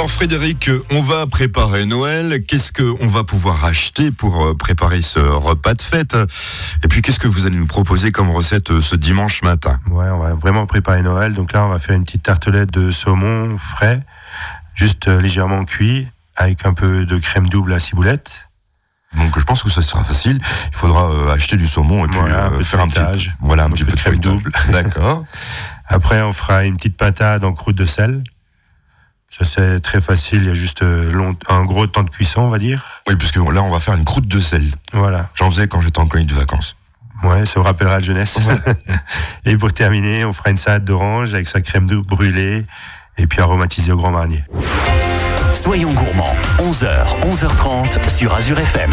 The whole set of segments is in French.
Alors Frédéric, on va préparer Noël. Qu'est-ce qu'on va pouvoir acheter pour euh, préparer ce repas de fête? Et puis qu'est-ce que vous allez nous proposer comme recette euh, ce dimanche matin? Ouais, on va vraiment préparer Noël. Donc là, on va faire une petite tartelette de saumon frais, juste euh, légèrement cuit, avec un peu de crème double à ciboulette. Donc je pense que ça sera facile. Il faudra acheter du saumon et puis faire un petit, voilà, un, petit peu de crème double. D'accord. Après, on fera une petite pintade en croûte de sel. Ça c'est très facile, il y a juste euh, un gros temps de cuisson, on va dire. Oui, puisque là on va faire une croûte de sel. Voilà. J'en faisais quand j'étais en colonie de vacances. Ouais, ça vous rappellera la jeunesse. et pour terminer, on fera une salade d'orange avec sa crème douce brûlée et puis aromatisée au grand marnier. Soyons gourmands, 11h, 11h30 sur Azure FM.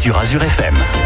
Sur Azure FM.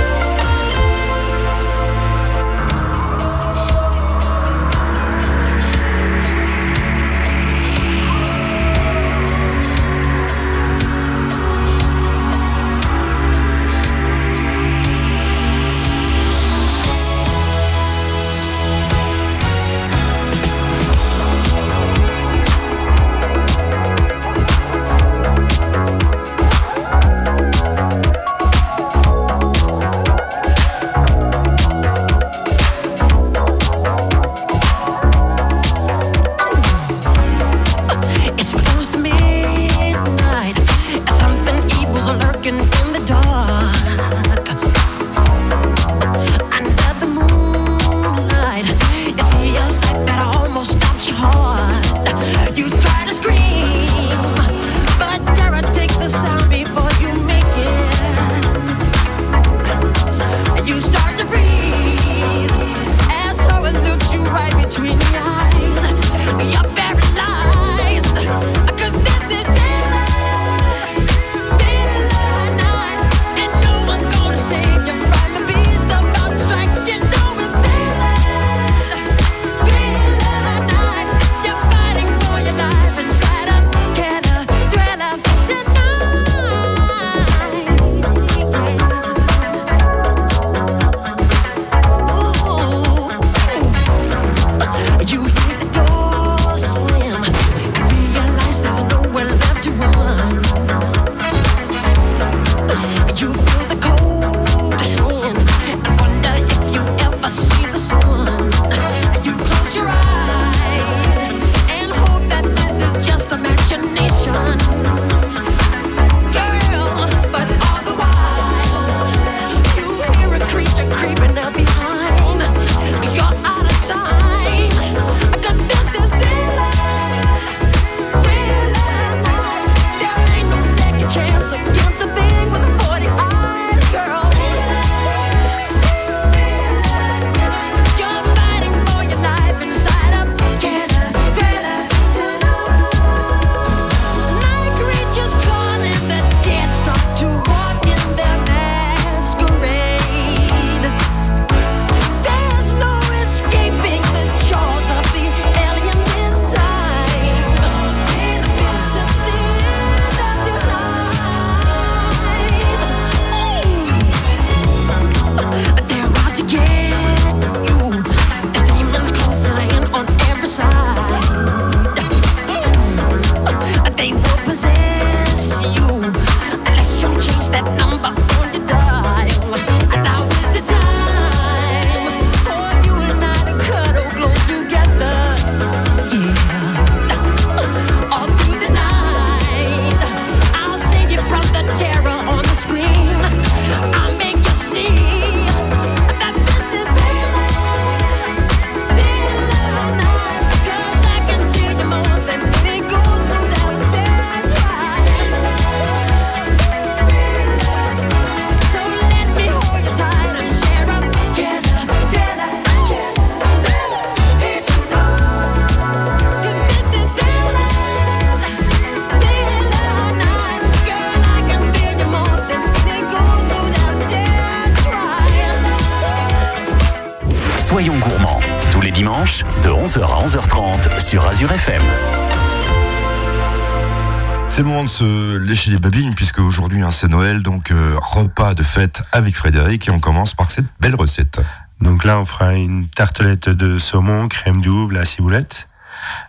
Se lécher les babines puisque aujourd'hui hein, c'est Noël, donc euh, repas de fête avec Frédéric et on commence par cette belle recette. Donc là, on fera une tartelette de saumon, crème double à ciboulette.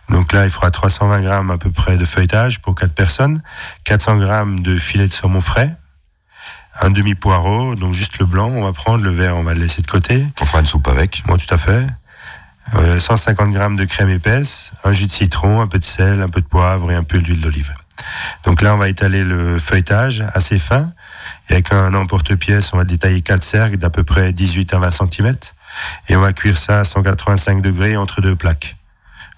Donc là, il fera 320 grammes à peu près de feuilletage pour 4 personnes, 400 grammes de filet de saumon frais, un demi poireau, donc juste le blanc, on va prendre le vert, on va le laisser de côté. On fera une soupe avec. Bon, tout à fait. Euh, 150 grammes de crème épaisse, un jus de citron, un peu de sel, un peu de poivre et un peu d'huile d'olive. Donc là, on va étaler le feuilletage assez fin. Et avec un emporte-pièce, on va détailler quatre cercles d'à peu près 18 à 20 cm. Et on va cuire ça à 185 degrés entre deux plaques.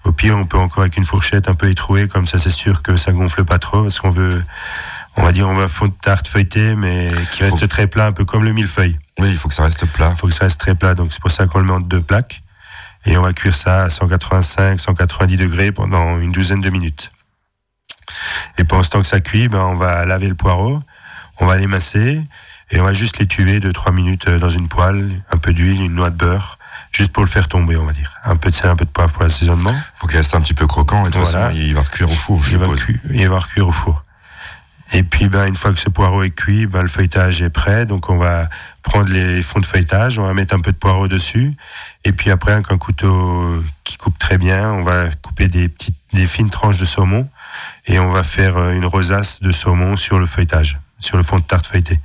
Au pire, on peut encore avec une fourchette un peu étrouée, comme ça c'est sûr que ça gonfle pas trop, parce qu'on veut, on va dire, on veut un fond de tarte feuilleté, mais qui reste Faut- très plat, un peu comme le millefeuille. Oui, il faut que ça reste plat. Il faut que ça reste très plat, donc c'est pour ça qu'on le met entre deux plaques. Et on va cuire ça à 185, 190 degrés pendant une douzaine de minutes. Et pendant ce temps que ça cuit, ben, on va laver le poireau, on va l'émasser, et on va juste l'étuver de 3 minutes euh, dans une poêle, un peu d'huile, une noix de beurre, juste pour le faire tomber, on va dire. Un peu de sel, un peu de poivre pour l'assaisonnement. faut qu'il reste un petit peu croquant et de Voilà. façon, il va cuire au four, je Il va, suppose. cu- il va recuire au four. Et puis, ben, une fois que ce poireau est cuit, ben, le feuilletage est prêt. Donc, on va prendre les fonds de feuilletage, on va mettre un peu de poireau dessus. Et puis après, avec un couteau qui coupe très bien, on va couper des petites, des fines tranches de saumon. Et on va faire euh, une rosace de saumon sur le feuilletage, sur le fond de tarte feuilleté.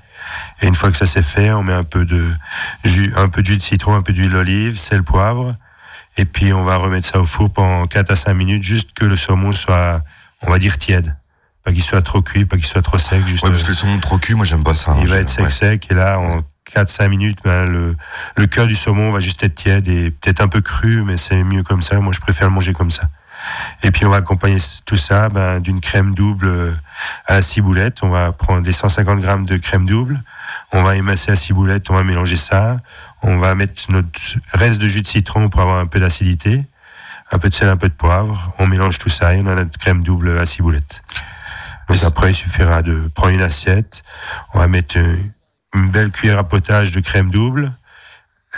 Et une fois que ça c'est fait, on met un peu de jus, un peu de jus de citron, un peu d'huile d'olive, sel, poivre. Et puis, on va remettre ça au four pendant 4 à 5 minutes, juste que le saumon soit, on va dire, tiède. Pas qu'il soit trop cuit, pas qu'il soit trop sec. Juste, Ouais, parce que le saumon trop cuit, moi j'aime pas ça. hein, il va être sec, ouais. sec. Et là, en 4-5 minutes, ben, le, le cœur du saumon va juste être tiède et peut-être un peu cru, mais c'est mieux comme ça. Moi, je préfère le manger comme ça. Et puis, on va accompagner tout ça ben, d'une crème double euh, à la ciboulette. On va prendre des 150 grammes de crème double. On va émasser la ciboulette, on va mélanger ça. On va mettre notre reste de jus de citron pour avoir un peu d'acidité. Un peu de sel, un peu de poivre. On mélange tout ça et on a notre crème double à ciboulette. Donc Et après, il suffira de prendre une assiette. On va mettre euh, une belle cuillère à potage de crème double,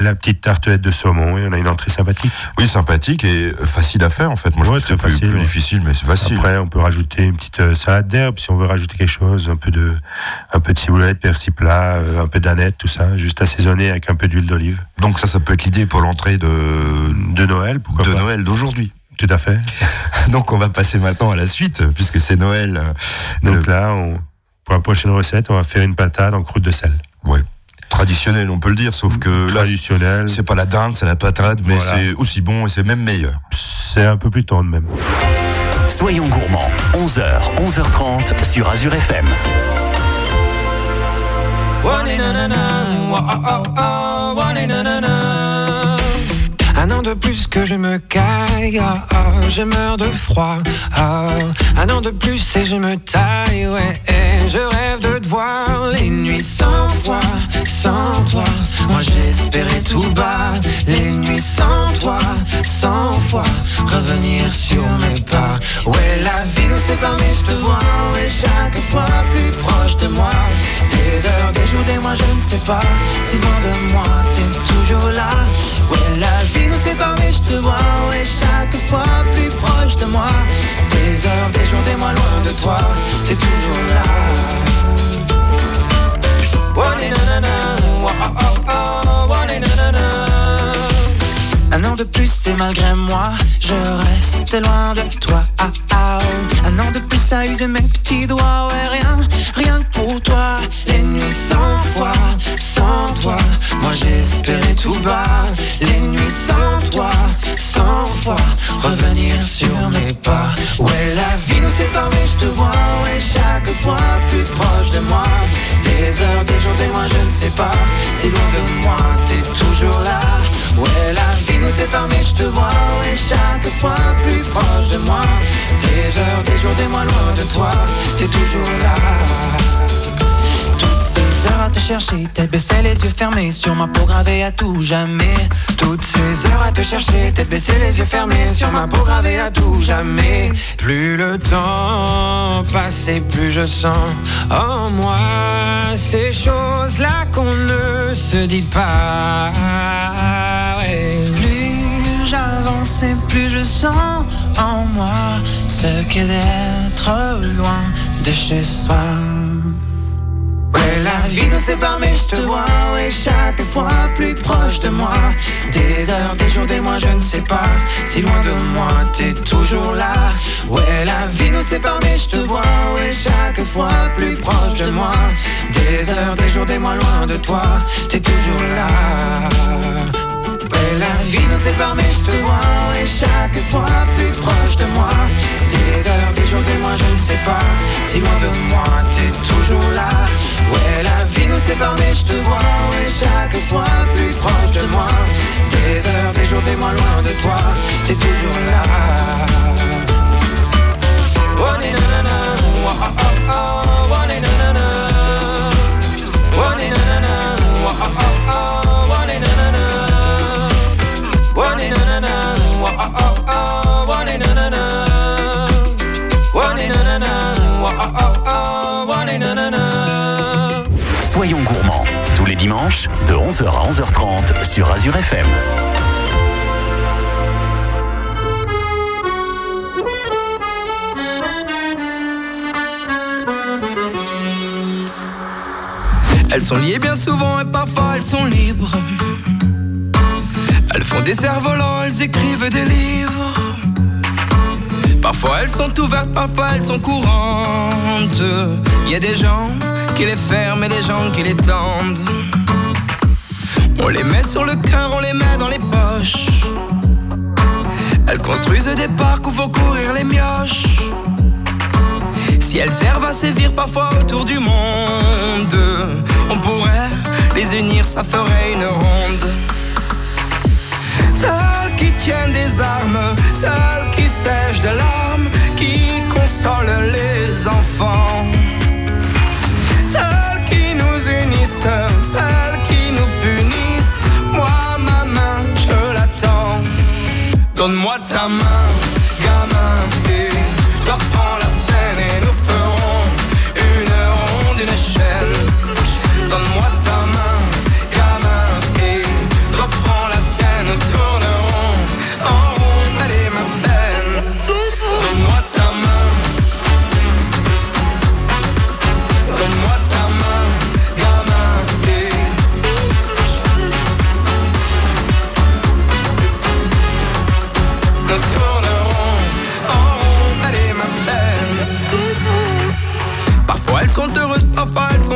la petite tartelette de saumon et on a une entrée sympathique. Oui, sympathique et facile à faire en fait. Moi Ouais, je trouve que très c'est plus, plus difficile, mais c'est facile. Après, on peut rajouter une petite euh, salade d'herbe si on veut rajouter quelque chose, un peu de, un peu de ciboulette, persil plat, euh, un peu d'aneth, tout ça, juste assaisonné avec un peu d'huile d'olive. Donc ça, ça peut être l'idée pour l'entrée de, De Noël, pourquoi de pas Noël d'aujourd'hui. Tout à fait. Donc on va passer maintenant à la suite, puisque c'est Noël. euh, Donc le- là, on, pour la prochaine recette, on va faire une patate en croûte de sel. ouais, traditionnel, on peut le dire, sauf que là, Traditionnel. c'est pas la dinde, c'est la patate, mais Voilà. c'est aussi bon et c'est même meilleur. C'est un peu plus tendre même. Soyons gourmands, 11h, 11h30 sur Azure FM. De plus que je me caille, ah, je meurs de froid. ah. un an de plus et je me taille, ouais. et je rêve de te voir les nuits sans toi, sans toi. Moi j'espérais tout bas, les nuits sans toi, sans fois revenir sur mes pas. Ouais, la vie nous sépare, mais je te vois, ouais, chaque fois plus proche de moi. Des heures, des jours, des mois, je ne sais pas. Si loin de moi, t'es toujours là. Ouais, la vie nous sépare, mais je te vois, ouais, chaque fois plus proche de moi. Des heures, des jours, des mois, loin de toi, t'es toujours là. Un an de plus et malgré moi, je reste loin de toi. Ah, ah, oh. Un an de plus à user mes petits doigts, Des heures, des jours, des mois, je ne sais pas. Si loin de moi, t'es toujours là. Ouais, la vie nous sépare, mais je te vois, ouais, chaque fois plus proche de moi. Des heures, des jours, des mois, loin de toi, t'es toujours là. Heures à te chercher, tête baissée, les yeux fermés, sur ma peau gravée à tout jamais. Toutes ces heures à te chercher, tête baissée, les yeux fermés, sur ma peau gravée à tout jamais. Plus le temps passe et plus je sens en moi ces choses-là qu'on ne se dit pas. Ouais. Plus j'avance et plus je sens en moi ce qu'est d'être loin de chez soi. La vie nous sépare, mais je te vois, ouais, chaque fois plus proche de moi. Des heures, des jours, des mois, je ne sais pas. Si loin de moi, t'es toujours là. Ouais, la vie nous sépare, mais je te vois, ouais, chaque fois plus proche de moi. Des heures, des jours, des mois, loin de toi, t'es toujours là. Ouais, la vie nous sépare, mais je te vois, et chaque fois plus proche de moi. Des heures, des jours, des mois, je ne sais pas. Si loin de moi, t'es toujours là. Ouais, la vie nous sépare, mais je te vois, et chaque fois plus proche de moi. Des heures, des jours, des mois, loin de toi, t'es toujours là. Oh, oh, oh, Tous les dimanches, de 11h à 11h30 sur Azure FM. Elles sont liées bien souvent et parfois elles sont libres. Elles font des cerfs-volants, elles écrivent des livres. Parfois elles sont ouvertes, parfois elles sont courantes. Il y a des gens qui les ferment et des gens qui les tendent. On les met sur le cœur, on les met dans les poches. Elles construisent des parcs où vont courir les mioches. Si elles servent à sévir parfois autour du monde, on pourrait les unir, ça ferait une ronde. Celles qui tiennent des armes, celles qui sèchent de larmes, qui consolent les enfants. Unissent, celles qui nous punissent. Moi, ma main, je l'attends. Donne-moi ta main, gamin, et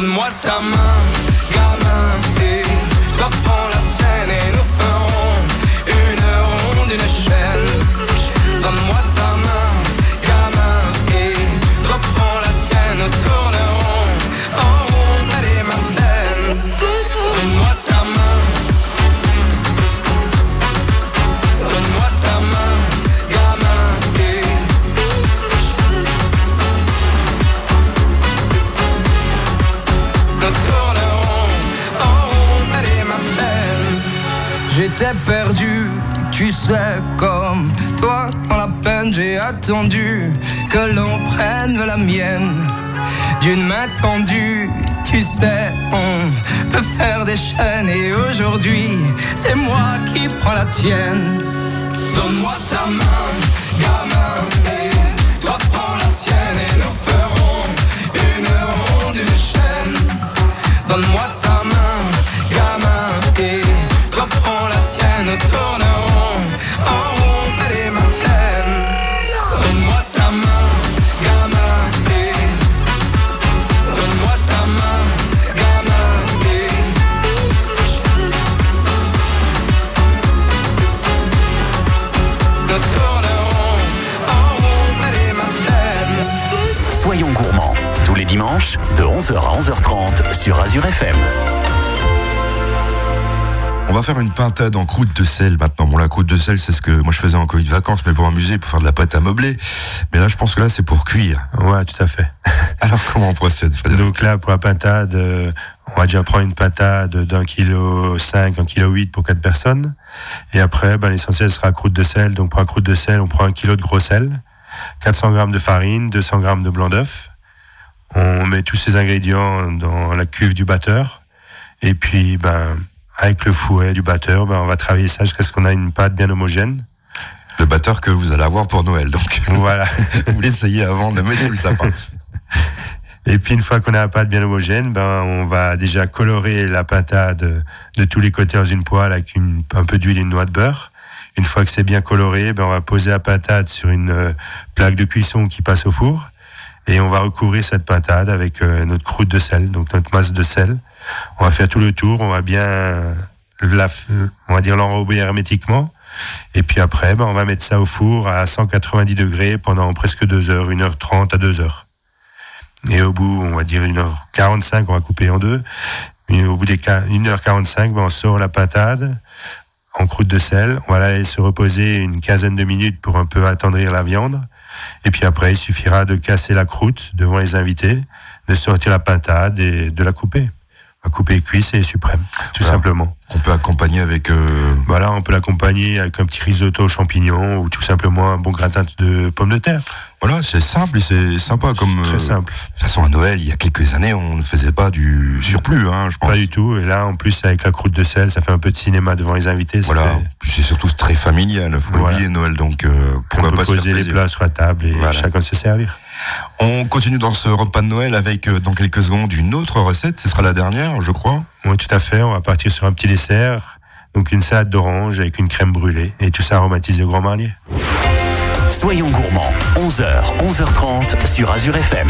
Donne-moi ta main, gamin, et prends la scène et nous ferons une ronde, une que l'on prenne la mienne d'une main tendue. Tu sais, on peut faire des chaînes et aujourd'hui, c'est moi qui prends la tienne. Donne-moi ta main, 11h à 11h30 sur Azure FM. On va faire une pintade en croûte de sel maintenant. Bon, la croûte de sel, c'est ce que moi je faisais en Covid de vacances, mais pour amuser, pour faire de la pâte à meubler. Mais là, je pense que là, c'est pour cuire. Ouais, tout à fait. Alors, comment on procède Frédéric? Donc là, pour la pintade, euh, on va déjà prendre une pintade d'un kilo 5, un kilo 8 pour quatre personnes. Et après, ben, l'essentiel sera la croûte de sel. Donc pour la croûte de sel, on prend un kilo de gros sel, 400 grammes de farine, 200 grammes de blanc d'œuf. On met tous ces ingrédients dans la cuve du batteur. Et puis, ben, avec le fouet du batteur, ben, on va travailler ça jusqu'à ce qu'on a une pâte bien homogène. Le batteur que vous allez avoir pour Noël, donc. Voilà. vous l'essayez avant de le mettre sous le sapin. Et puis une fois qu'on a la pâte bien homogène, ben on va déjà colorer la pintade de tous les côtés dans une poêle avec une, un peu d'huile et une noix de beurre. Une fois que c'est bien coloré, ben on va poser la pintade sur une euh, plaque de cuisson qui passe au four et on va recouvrir cette pintade avec euh, notre croûte de sel, donc notre masse de sel. On va faire tout le tour, on va bien la, on va dire l'enrober hermétiquement. Et puis après, ben, on va mettre ça au four à 190 degrés pendant presque deux heures, 1h30 à 2 heures. Et au bout, on va dire 1h45, on va couper en deux. Et au bout des 1h45, ben, on sort la pintade en croûte de sel. On va la laisser se reposer une quinzaine de minutes pour un peu attendrir la viande. Et puis après, il suffira de casser la croûte devant les invités, de sortir la pintade et de la couper. À couper cuisse et suprême, tout simplement. On peut accompagner avec. Euh... Voilà, on peut l'accompagner avec un petit risotto aux champignons ou tout simplement un bon gratin de pommes de terre. Voilà, c'est simple et c'est sympa comme. Très simple. De toute façon, à Noël, il y a quelques années, on ne faisait pas du surplus, hein, je pense. Pas du tout. Et là, en plus, avec la croûte de sel, ça fait un peu de cinéma devant les invités. Voilà. Fait... C'est surtout très familial. Faut Voilà. oublier Noël, donc euh, pourquoi on peut pas se poser les plats sur la table et Voilà. chacun se servir. On continue dans ce repas de Noël avec euh, dans quelques secondes une autre recette. Ce sera la dernière, je crois. Oui, tout à fait. On va partir sur un petit dessert. Donc une salade d'orange avec une crème brûlée. Et tout ça aromatisé au Grand Marnier. Soyons gourmands, 11h, 11h30 sur Azure FM.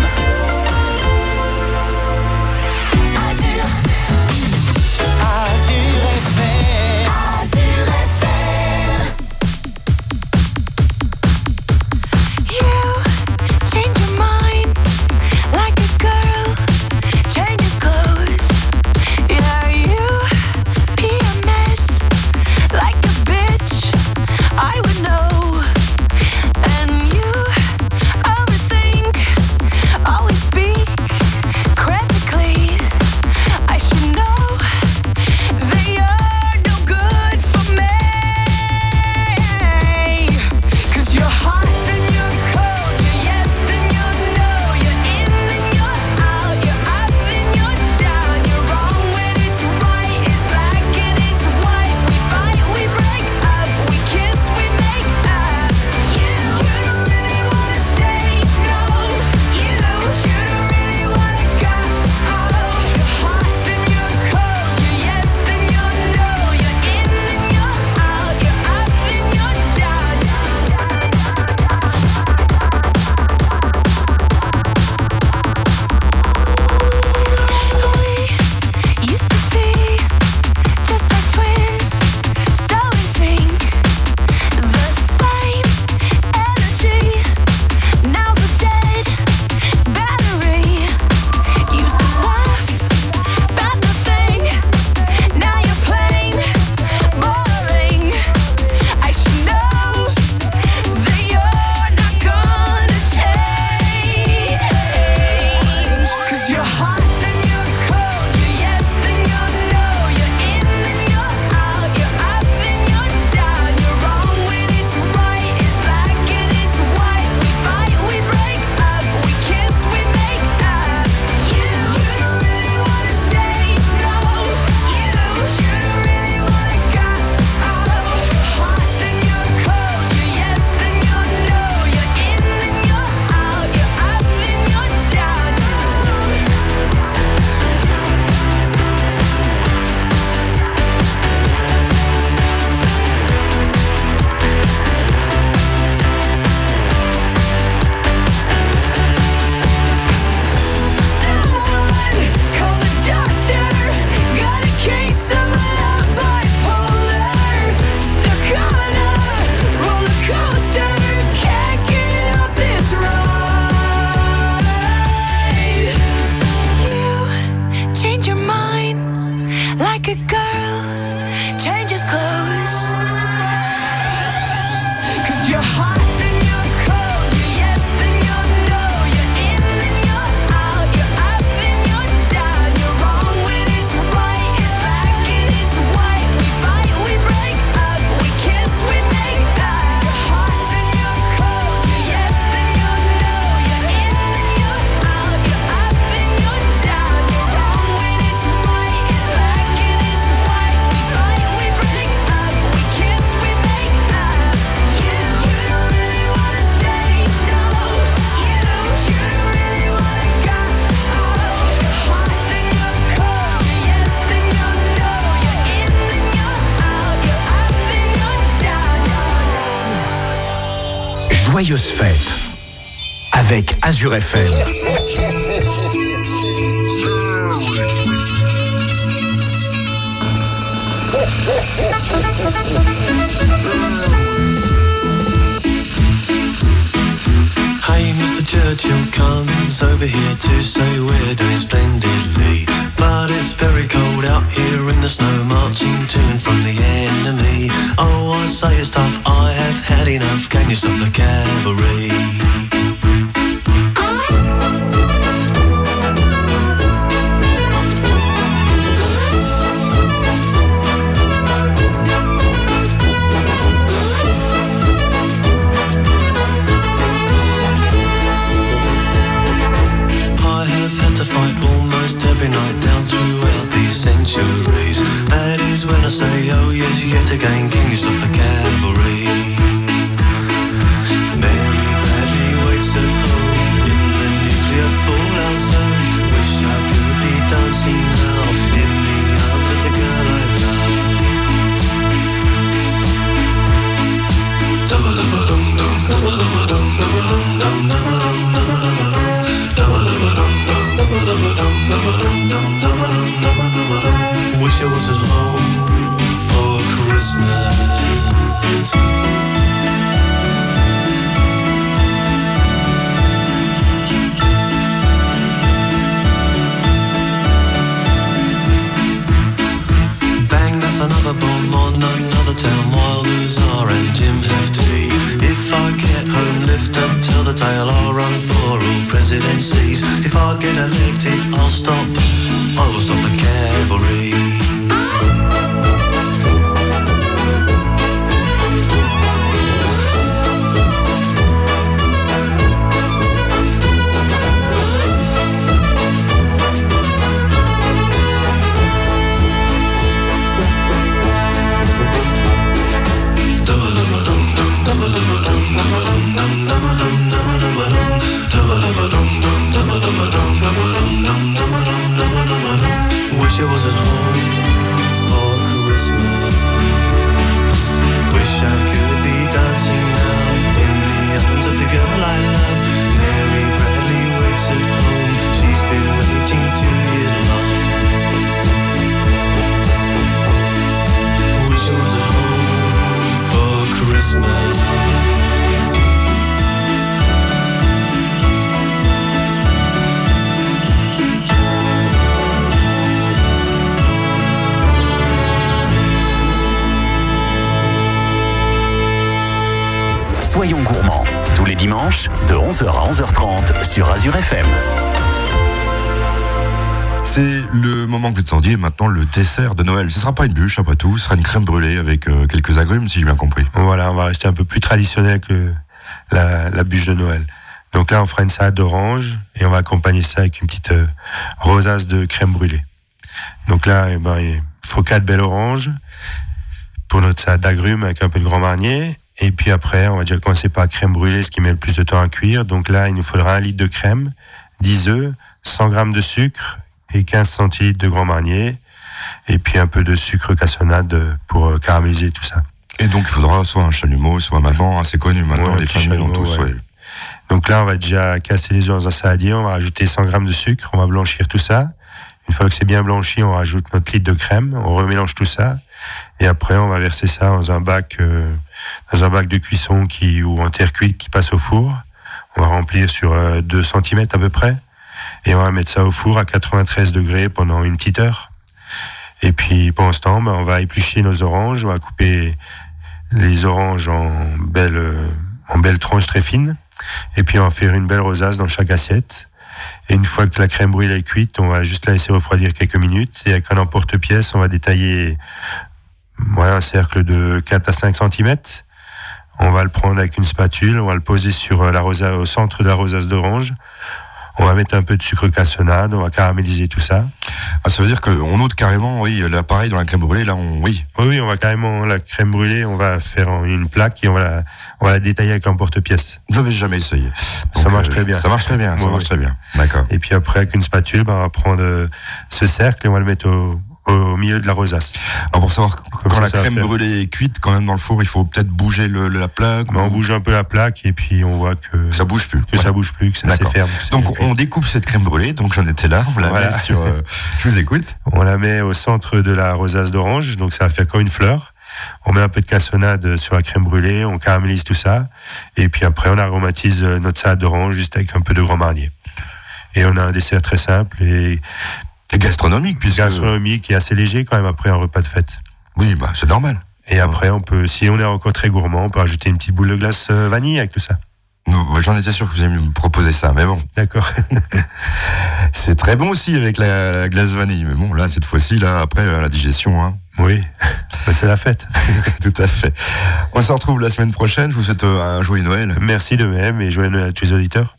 Azure FM. Hey, Mr. Churchill comes over here to say we're doing splendidly. But it's very cold out here in the snow, marching to and from the enemy. Oh, I say it's tough, I have had enough. Can you stop the cavalry? Yet again, can you stop the cavalry? Soyons gourmands, tous les dimanches, de 11h à 11h30 sur Azure FM. C'est le moment que vous attendiez, maintenant le dessert de Noël. Ce sera pas une bûche après tout, ce sera une crème brûlée avec euh, quelques agrumes si j'ai bien compris. Voilà, on va rester un peu plus traditionnel que la, la bûche de Noël. Donc là, on fera une salade d'orange et on va accompagner ça avec une petite euh, rosace de crème brûlée. Donc là, eh ben, il faut quatre belles oranges pour notre salade d'agrumes avec un peu de grand marnier. Et puis après, on va déjà commencer par la crème brûlée, ce qui met le plus de temps à cuire. Donc là, il nous faudra un litre de crème, 10 œufs, 100 grammes de sucre et 15 centilitres de grand marnier. Et puis un peu de sucre cassonade pour euh, caraméliser tout ça. Et donc il faudra soit un chalumeau, soit maintenant assez connu maintenant, Ouais, les familles ont tous. ouais. ouais. Donc là, on va déjà casser les œufs dans un saladier, on va rajouter 100 grammes de sucre, on va blanchir tout ça. Une fois que c'est bien blanchi, on rajoute notre litre de crème, on remélange tout ça. Et après, on va verser ça dans un bac, euh, dans un bac de cuisson qui, ou en terre cuite qui passe au four. On va remplir sur euh, 2 cm à peu près. Et on va mettre ça au four à 93 degrés pendant une petite heure. Et puis, pendant ce temps, ben, on va éplucher nos oranges, on va couper les oranges en belles, euh, en belles tranches très fines. Et puis, on va faire une belle rosace dans chaque assiette. Et une fois que la crème brûlée est cuite, on va juste la laisser refroidir quelques minutes. Et avec un emporte-pièce, on va détailler ouais, un cercle de 4 à 5 cm. On va le prendre avec une spatule, on va le poser sur euh, la rosa, au centre de la rosace d'orange. On va mettre un peu de sucre cassonade, on va caraméliser tout ça. Ah, ça veut dire qu'on ôte carrément, oui, l'appareil dans la crème brûlée, là, on, oui. Oui, oui, on va carrément la crème brûlée, on va faire une plaque et on va la, on va la détailler avec l'emporte-pièce. Je n'avais jamais essayé. Ça marche euh, très bien. Ça marche très bien, ça marche très bien. D'accord. Et puis après, avec une spatule, ben, on va prendre euh, ce cercle et on va le mettre au, au milieu de la rosace. Alors pour savoir Comme Quand la crème brûlée est cuite, quand même dans le four, il faut peut-être bouger le- la plaque. On ou- bouge un peu la plaque et puis on voit que, que ça bouge plus. que ça bouge plus, que ça c'est Donc on découpe cette crème brûlée, donc j'en étais là, on la Voilà. met sur... euh, je vous écoute. On la met au centre de la rosace d'orange, donc ça va faire comme une fleur. On met un peu de cassonade sur la crème brûlée, on caramélise tout ça, et puis après on aromatise euh, notre salade d'orange juste avec un peu de grand marnier. Et on a un dessert très simple et Et gastronomique, puisque... gastronomique et assez léger quand même après un repas de fête. Oui, bah c'est normal. Et après on peut, si on est encore très gourmand, on peut rajouter une petite boule de glace euh, vanille avec tout ça. Moi, J'en étais sûr que vous alliez me proposer ça, mais bon, D'accord. c'est très bon aussi avec la, la glace vanille. Mais bon, là, cette fois-ci, là, après euh, la digestion, hein. oui, Ben, c'est la fête. Tout à fait. On se retrouve la semaine prochaine. Je vous souhaite euh, un joyeux Noël. Merci de même et joyeux Noël à tous les auditeurs.